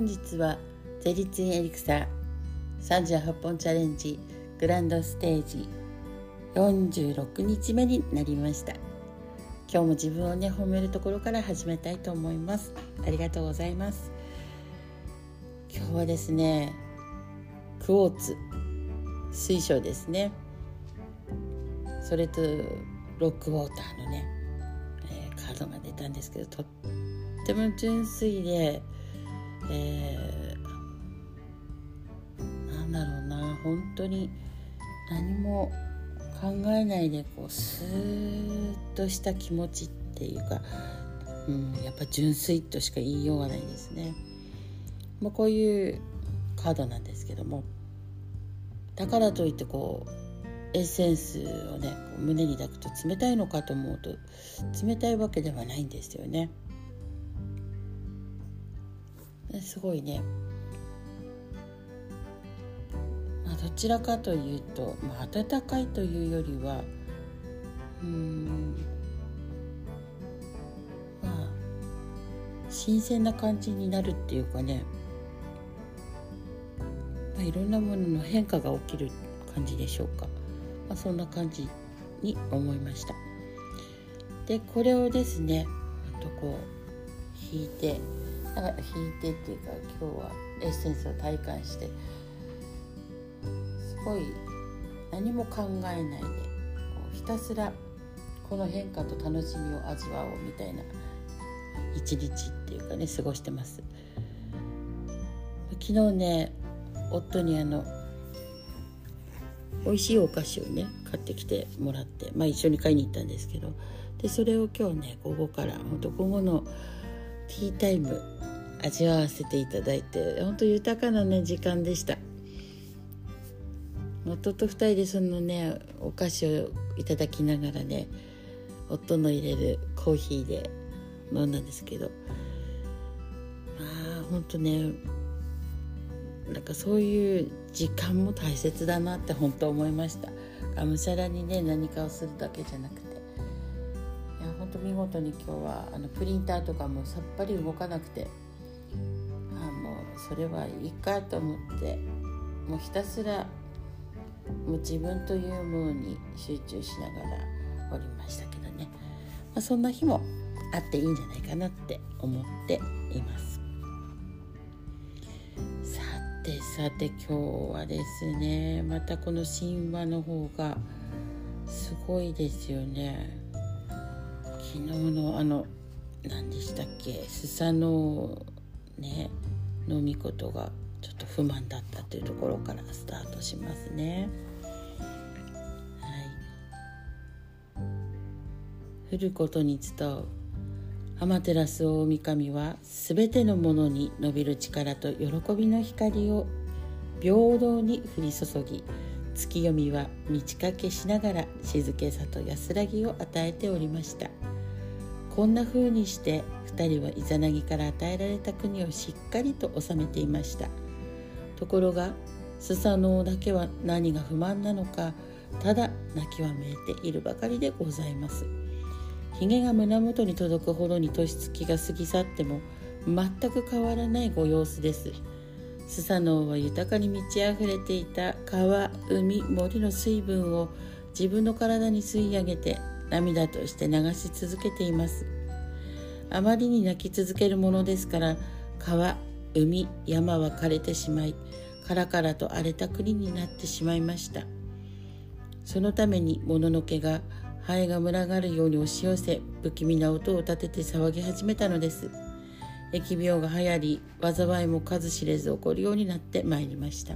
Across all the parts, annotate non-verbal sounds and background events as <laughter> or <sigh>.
本日はゼリツインエリクサー38本チャレンジグランドステージ46日目になりました。今日も自分をね褒めるところから始めたいと思います。ありがとうございます。今日はですねクォーツ水晶ですね。それとロックウォーターのね、えー、カードが出たんですけどとっても純粋で、えー、なんだろうな本当に何も考えないでこうスーッとした気持ちっていうか、うん、やっぱ純粋としか言いようがないですね。まあ、こういうカードなんですけどもだからといってこうエッセンスをね胸に抱くと冷たいのかと思うと冷たいわけではないんですよね。すごいね、まあ、どちらかというと、まあ、暖かいというよりはうんまあ新鮮な感じになるっていうかね、まあ、いろんなものの変化が起きる感じでしょうか。まあ、そんな感じに思いました。でこれをですねとこう引いてだから引いてっていうか今日はエッセンスを体感してすごい何も考えないでひたすらこの変化と楽しみを味わおうみたいな一日っていうかね過ごしてます。昨日ね夫にあの美味しいお菓子をね買ってきてもらって、まあ、一緒に買いに行ったんですけど。でそれを今日ね午後から本当午後のティータイム味わわせていただいて本当豊かなね時間でした。夫と2人でそのねお菓子をいただきながらね夫の入れるコーヒーで飲んだんですけどまあ本当ねなんかそういう時間も大切だなって本当思いました。がむしゃらにね何かをするだけじゃなくていや本当見事に今日はあのプリンターとかもさっぱり動かなくてあもうそれはいいかと思ってもうひたすらもう自分というものに集中しながらおりましたけどね、まあ、そんな日もあっていいんじゃないかなって思っていますさ。てさて今日はですねまたこの神話の方がすごいですよね昨日のあの何でしたっけ？スサノねのみことがちょっと不満だったというところからスタートしますね。はい。降ることに伝う天照大神はすべてのものに伸びる力と喜びの光を平等に降り注ぎ月読みは満ち欠けしながら静けさと安らぎを与えておりました。こんな風にして2人はイザナギから与えられた国をしっかりと治めていました。ところがスサノオだけは何が不満なのかただ泣きわめいているばかりでございます。ひげが胸元に届くほどに年月が過ぎ去っても全く変わらないご様子です。スサノオは豊かに満ち溢れていた川海森の水分を自分の体に吸い上げて涙として流し続けています。あまりに泣き続けるものですから川海山は枯れてしまいカラカラと荒れた国になってしまいました。そのためにもののけがハエが群がるように押し寄せ不気味な音を立てて騒ぎ始めたのです。疫病が流行り災いも数知れず起こるようになってまいりました。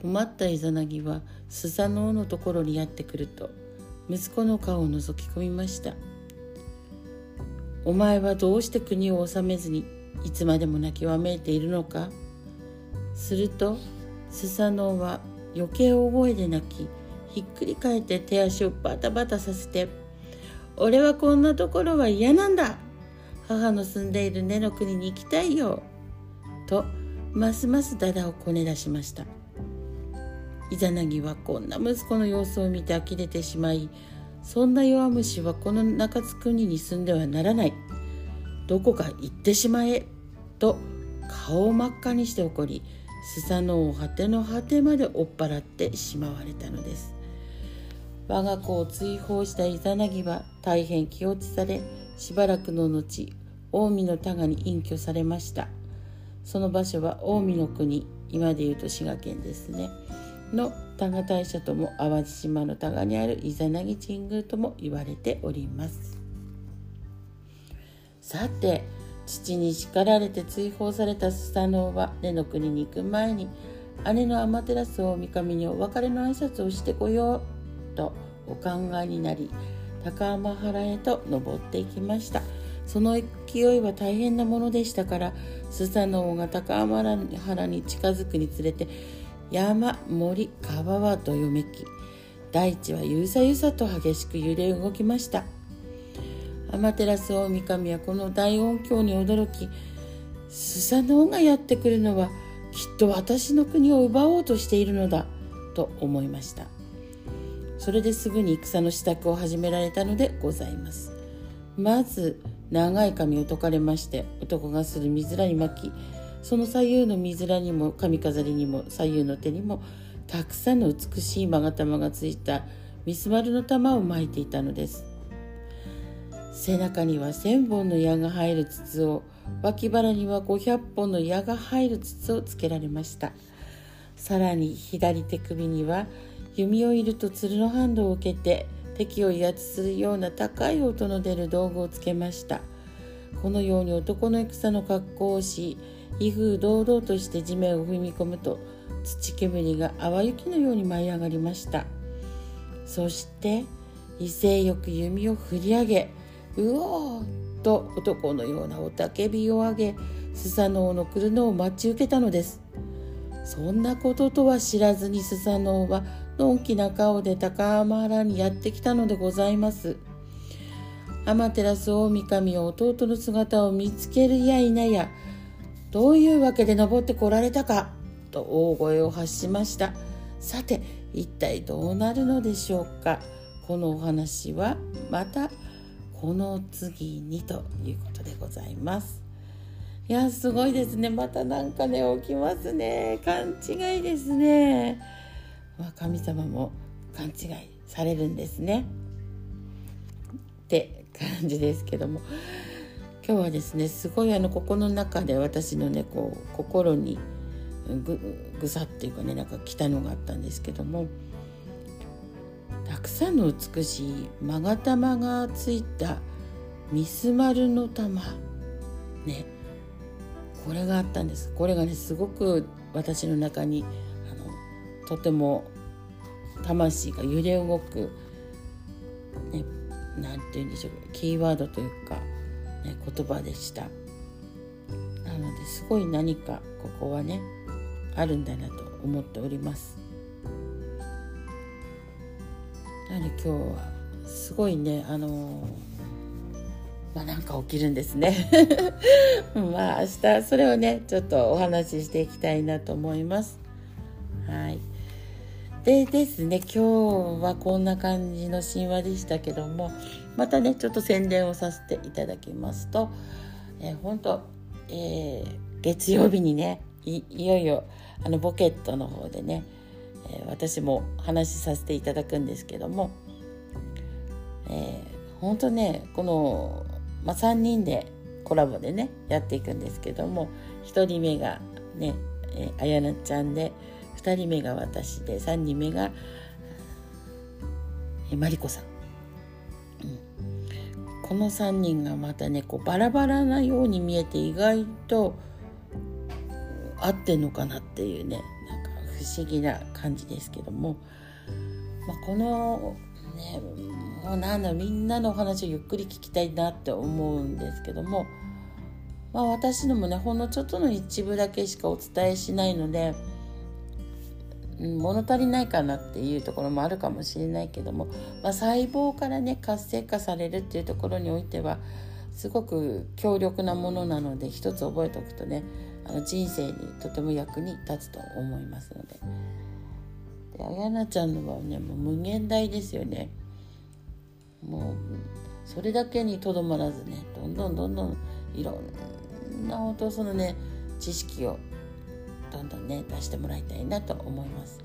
困ったイザナギはスサノオのところにやってくると息子の顔を覗き込みました。お前はどうして国を治めずにいつまでも泣きわめいているのか。するとスサノオは余計大声で泣きひっくり返って手足をバタバタさせて「俺はこんなところは嫌なんだ。母の住んでいる根の国に行きたいよ」とますますダダをこね出しました。イザナギはこんな息子の様子を見て呆れてしまいそんな弱虫はこの中津国に住んではならない。どこか行ってしまえと顔を真っ赤にして怒りスサノオを果ての果てまで追っ払ってしまわれたのです。我が子を追放したイザナギは大変気落ちされしばらくの後近江の多賀に隠居されました。その場所は近江の国今でいうと滋賀県ですね。の多賀大社とも淡路島の多賀にあるイザナギ神宮とも言われております。さて父に叱られて追放されたスサノオは根の国に行く前に姉のアマテラス大神にお別れの挨拶をしてこようとお考えになり高天原へと登っていきました。その勢いは大変なものでしたからスサノオが高天原に近づくにつれて山森川はどよめき。大地はゆさゆさと激しく揺れ動きました。天照大神はこの大音響に驚きスサノオがやってくるのはきっと私の国を奪おうとしているのだと思いました。それですぐに戦の支度を始められたのでございます。まず長い髪を解かれまして男がする水らに巻きその左右の水らにも髪飾りにも左右の手にもたくさんの美しい勾玉がついたミスマルの玉を巻いていたのです。背中には千本の矢が入る筒を脇腹には500本の矢が入る筒をつけられました。さらに左手首には弓をいると鶴のハンドを受けて敵を威圧するような高い音の出る道具をつけました。このように男の戦の格好をし威風堂々として地面を踏み込むと土煙が淡雪のように舞い上がりました。そして威勢よく弓を振り上げうおーと男のような雄たけびを上げスサノオの来るのを待ち受けたのです。そんなこととは知らずにスサノオはのんきな顔で高浜原にやってきたのでございます。天照大神は弟の姿を見つけるや否やどういうわけで登ってこられたかと大声を発しました。さて一体どうなるのでしょうか。このお話はまたこの次にということでございます。いやすごいですね。またなんかね起きますね。勘違いですね、まあ、神様も勘違いされるんですね。って感じですけども。今日はですねすごいあのここの中で私のねこう心にぐぐさっていうかねなんか来たのがあったんですけどもたくさんの美しい勾玉がついたミスマルの玉ねこれがあったんです。これがねすごく私の中にあのとても魂が揺れ動く、ね、て言うんでしょうキーワードというかね、言葉でした。なのですごい何かここはねあるんだなと思っております。なので今日はすごいねあのー、まあなんか起きるんですね。<laughs> まあ明日それをねちょっとお話ししていきたいなと思います。はい。でですね。今日はこんな感じの神話でしたけどもまたねちょっと宣伝をさせていただきますと、えー、本当、えー、月曜日にねいよいよあのボケットの方でね、えー、私も話しさせていただくんですけども、えー、本当ねこの、まあ、3人でコラボでねやっていくんですけども1人目がね、えー、あやなちゃんで2人目が私で3人目が、え、マリコさん。この3人がまたねこうバラバラなように見えて意外と合ってんのかなっていうねなんか不思議な感じですけども、まあ、このねもうなんだみんなのお話をゆっくり聞きたいなって思うんですけども、まあ、私のもねほんのちょっとの一部だけしかお伝えしないので。物足りないかなっていうところもあるかもしれないけども、まあ、細胞からね活性化されるっていうところにおいてはすごく強力なものなので一つ覚えておくとねあの人生にとても役に立つと思いますので。であやなちゃんのはねもう無限大ですよね。もうそれだけにとどまらずねどんどんどんどんいろんな音そのね知識をどんどんね出してもらいたいなと思います。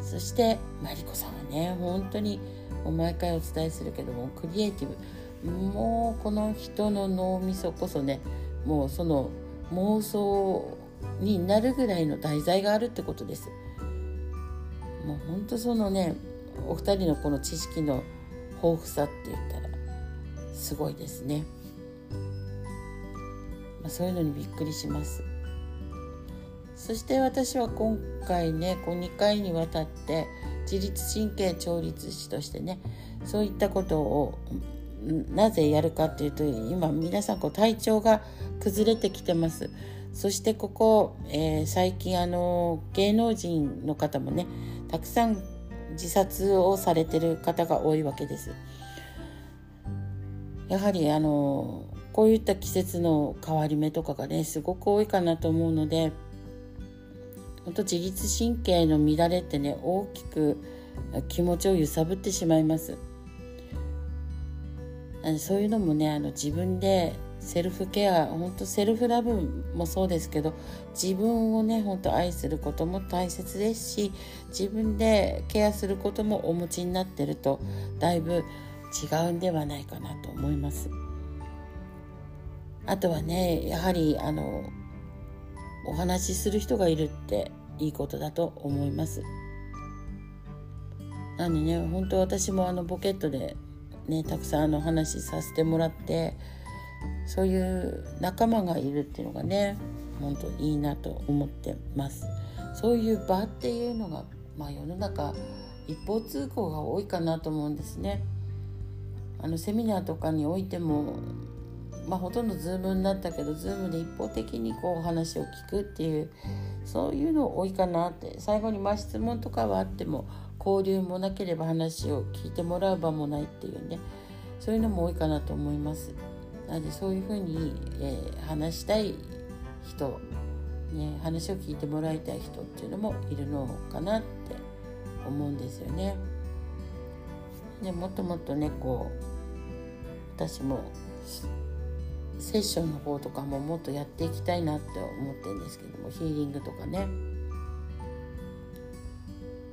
そしてマリコさんはね本当にもう毎回お伝えするけどもクリエイティブ。もうこの人の脳みそこそねもうその妄想になるぐらいの題材があるってことです。もうほんとそのねお二人のこの知識の豊富さって言ったらすごいですね、まあ、そういうのにびっくりします。そして私は今回ねこう2回にわたって自律神経調律師としてねそういったことをなぜやるかっていうと今皆さんこう体調が崩れてきてます。そしてここ、えー、最近あの芸能人の方もねたくさん自殺をされてる方が多いわけです。やはりあのこういった季節の変わり目とかがねすごく多いかなと思うので本当自律神経の乱れってね大きく気持ちを揺さぶってしまいますそういうのもねあの自分でセルフケア本当セルフラブもそうですけど自分をね本当愛することも大切ですし自分でケアすることもお持ちになってるとだいぶ違うんではないかなと思います。あとはねやはりあのお話しする人がいるっていいことだと思います。なんでね本当私もあのポケットでねたくさんあの話させてもらってそういう仲間がいるっていうのがね本当いいなと思ってますそういう場っていうのが、まあ、世の中一方通行が多いかなと思うんですねあのセミナーとかにおいてもまあ、ほとんど Zoom になったけど Zoom で一方的にこう話を聞くっていうそういうの多いかなって最後にまあ質問とかはあっても交流もなければ話を聞いてもらう場もないっていうねそういうのも多いかなと思います。なのでそういうふうに、えー、話したい人、ね、話を聞いてもらいたい人っていうのもいるのかなって思うんですよね。でもっともっとねこう私もセッションの方とかももっとやっていきたいなって思ってるんですけどもヒーリングとかね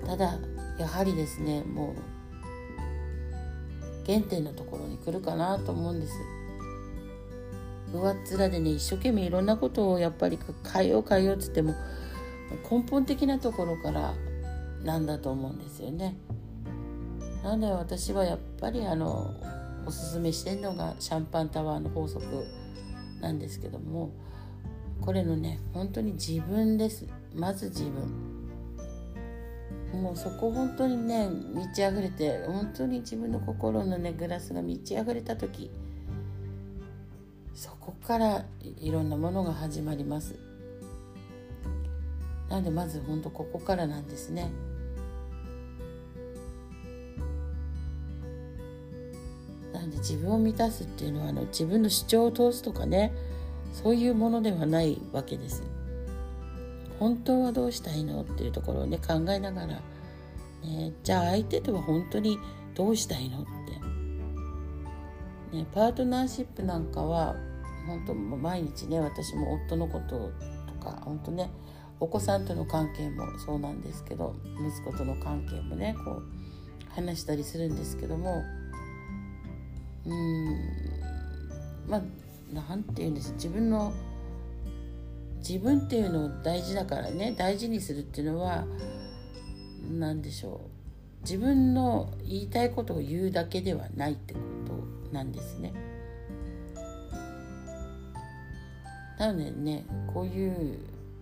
ただやはりですねもう原点のところに来るかなと思うんです上っ面でね一生懸命いろんなことをやっぱり変えよう変えようっつっても根本的なところからなんだと思うんですよね。なので私はやっぱりあのおすすめしてるのがシャンパンタワーの法則なんですけどもこれのね本当に自分です。まず自分。もうそこ本当にね満ち溢れて本当に自分の心のねグラスが満ち溢れた時そこからいろんなものが始まります。なのでまず本当ここからなんですね。自分を満たすっていうのはあの自分の主張を通すとかねそういうものではないわけです。本当はどうしたいのっていうところをね考えながら、ね、じゃあ相手とは本当にどうしたいのって。ね、パートナーシップなんかは本当毎日ね私も夫のこととか本当ねお子さんとの関係もそうなんですけど息子との関係もねこう話したりするんですけどもうん。まあ何て言うんです。自分の自分っていうのを大事だからね。大事にするっていうのは何でしょう。自分の言いたいことを言うだけではないってことなんですね。なのでねこういう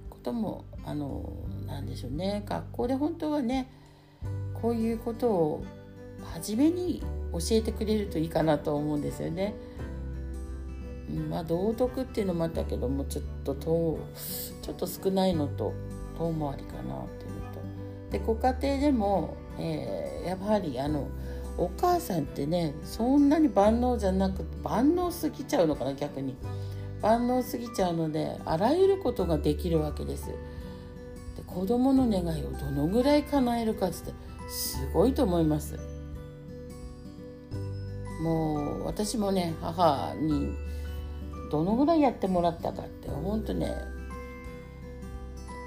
こともあのなんでしょうね。学校で本当はねこういうことを初めに教えてくれるといいかなと思うんですよね。まあ道徳っていうのもあったけどもちょっと遠ちょっと少ないのと遠回りかなっていうと。でご家庭でも、えー、やはりあのお母さんってねそんなに万能じゃなく万能すぎちゃうのかな逆に。万能すぎちゃうのであらゆることができるわけです。で子供の願いをどのぐらい叶えるかってすごいと思います。もう私もね母にどのぐらいやってもらったかって本当ね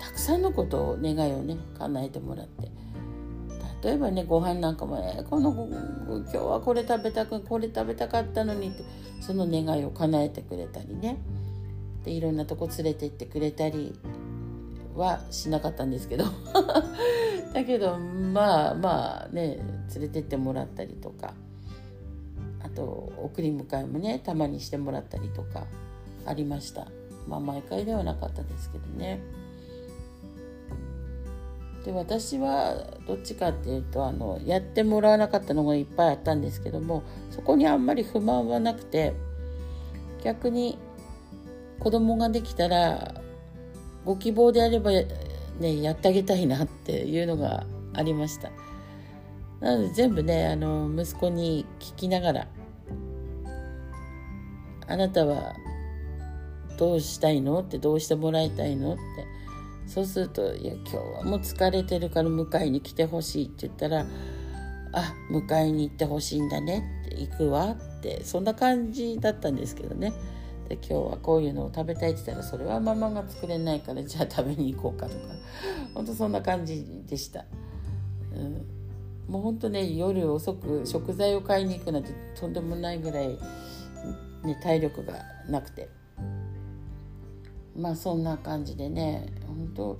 たくさんのことを願いをね叶えてもらって例えばねご飯なんかもねこの今日はこれ食べたくこれ食べたかったのにってその願いを叶えてくれたりね。でいろんなとこ連れて行ってくれたりはしなかったんですけど。<laughs> だけどまあまあね連れてってもらったりとか。と送り迎えもねたまにしてもらったりとかありました。まあ毎回ではなかったですけどね。で私はどっちかっていうとあのやってもらわなかったのがいっぱいあったんですけどもそこにあんまり不満はなくて逆に子供ができたらご希望であればねやってあげたいなっていうのがありました。なので全部ねあの息子に聞きながら「あなたはどうしたいの?」って「どうしてもらいたいの?」ってそうすると「いや今日はもう疲れてるから迎えに来てほしい」って言ったら「あ迎えに行ってほしいんだね」って「行くわ」ってそんな感じだったんですけどね。で今日はこういうのを食べたいって言ったらそれはママが作れないからじゃあ食べに行こうかとか本当そんな感じでした、うん、もう本当ね夜遅く食材を買いに行くなんてとんでもないぐらい、ね、体力がなくて。まあそんな感じでね本当、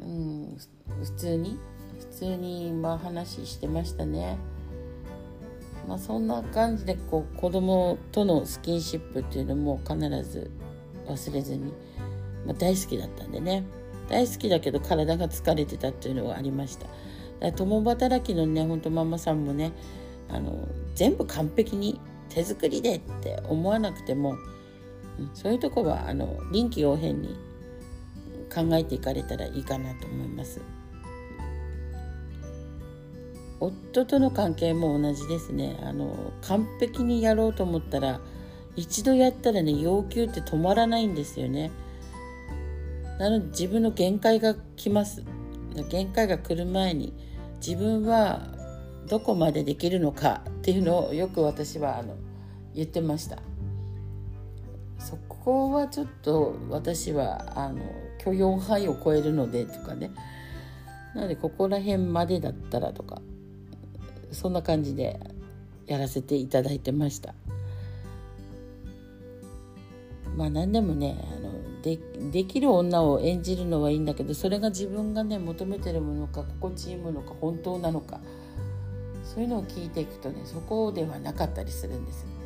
うん、普通に普通にまあ話してましたね。まあ、そんな感じでこう子供とのスキンシップっていうのも必ず忘れずに、まあ、大好きだったんでね。大好きだけど体が疲れてたっていうのはありました。だ共働きのねほんとママさんもねあの全部完璧に手作りでって思わなくても、うん、そういうとこはあの臨機応変に考えていかれたらいいかなと思います。夫との関係も同じですね。あの完璧にやろうと思ったら一度やったらね要求って止まらないんですよね。なので自分の限界が来ます。限界が来る前に自分はどこまでできるのかっていうのをよく私はあの言ってました。そこはちょっと私はあの許容範囲を超えるのでとかね。なのでここら辺までだったらとかそんな感じでやらせていただいてました。まあ何でもねあのでできる女を演じるのはいいんだけどそれが自分がね求めてるものか心地いいものか本当なのかそういうのを聞いていくとねそこではなかったりするんです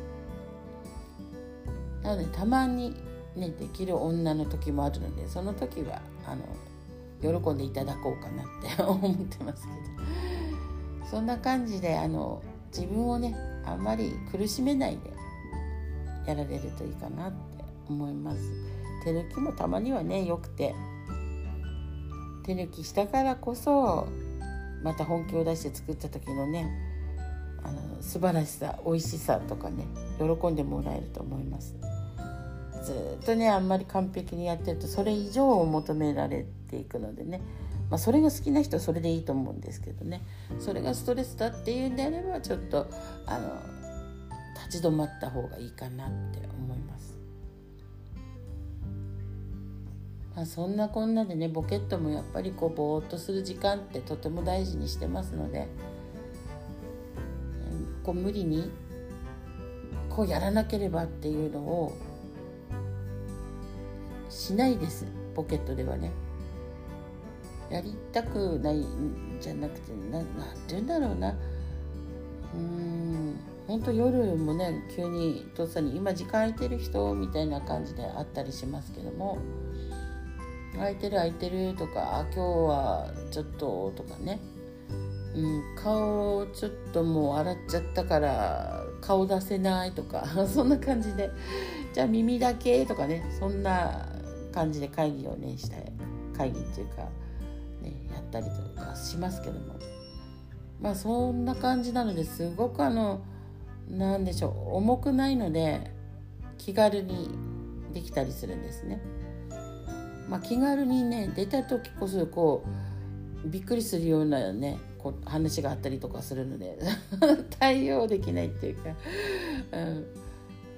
なのでたまにねできる女の時もあるのでその時はあの喜んでいただこうかなって <laughs> 思ってますけど。そんな感じであの自分をねあんまり苦しめないでやられるといいかなって思います。手抜きもたまにはねよくて。手抜きしたからこそまた本気を出して作った時のねあの素晴らしさ美味しさとかね喜んでもらえると思います。ずっとねあんまり完璧にやってるとそれ以上を求められていくのでねまあ、それが好きな人はそれでいいと思うんですけどねそれがストレスだっていうんであればちょっとあの立ち止まった方がいいかなって思います。まあ、そんなこんなでねボケットもやっぱりこうぼーっとする時間ってとても大事にしてますのでこう無理にこうやらなければっていうのをしないです。ポケットではね。やりたくないんじゃなくてななんて言うんだろうな。うん。本当夜もね急にとっさに今時間空いてる人みたいな感じであったりしますけども。空いてる空いてるとかあ今日はちょっととかね、うん、顔ちょっともう洗っちゃったから顔出せないとか <laughs> そんな感じで。じゃあ耳だけとかねそんな感じで会議をねした会議っていうかね、やったりとかしますけどもまあそんな感じなのですごくあの何でしょう重くないので気軽にできたりするんですね。まあ、気軽にね出た時こそこうびっくりするようなねこう話があったりとかするので <laughs> 対応できないっていうか「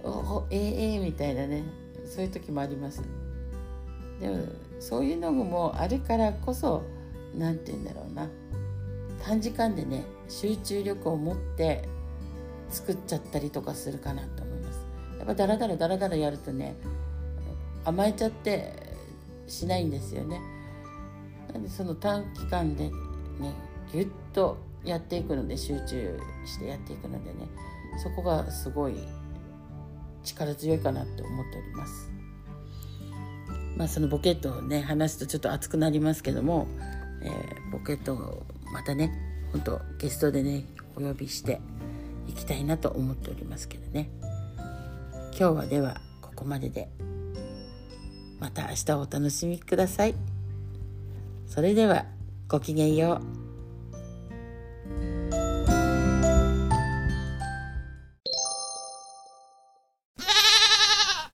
うん、おえええー、みたいなねそういう時もあります。でもそういうのもあるからこそ何て言うんだろうな。短時間でね集中力を持って作っちゃったりとかするかなと思います。やっぱダラダラダラダラやるとね甘えちゃってしないんですよね。なんでその短期間でねぎゅっとやっていくので集中してやっていくのでねそこがすごい力強いかなって思っておりますまあそのボケットをね話すとちょっと熱くなりますけども、えー、ボケットをまたね本当ゲストでねお呼びしていきたいなと思っておりますけどね。今日はではここまででまた明日お楽しみください。それではごきげんよう。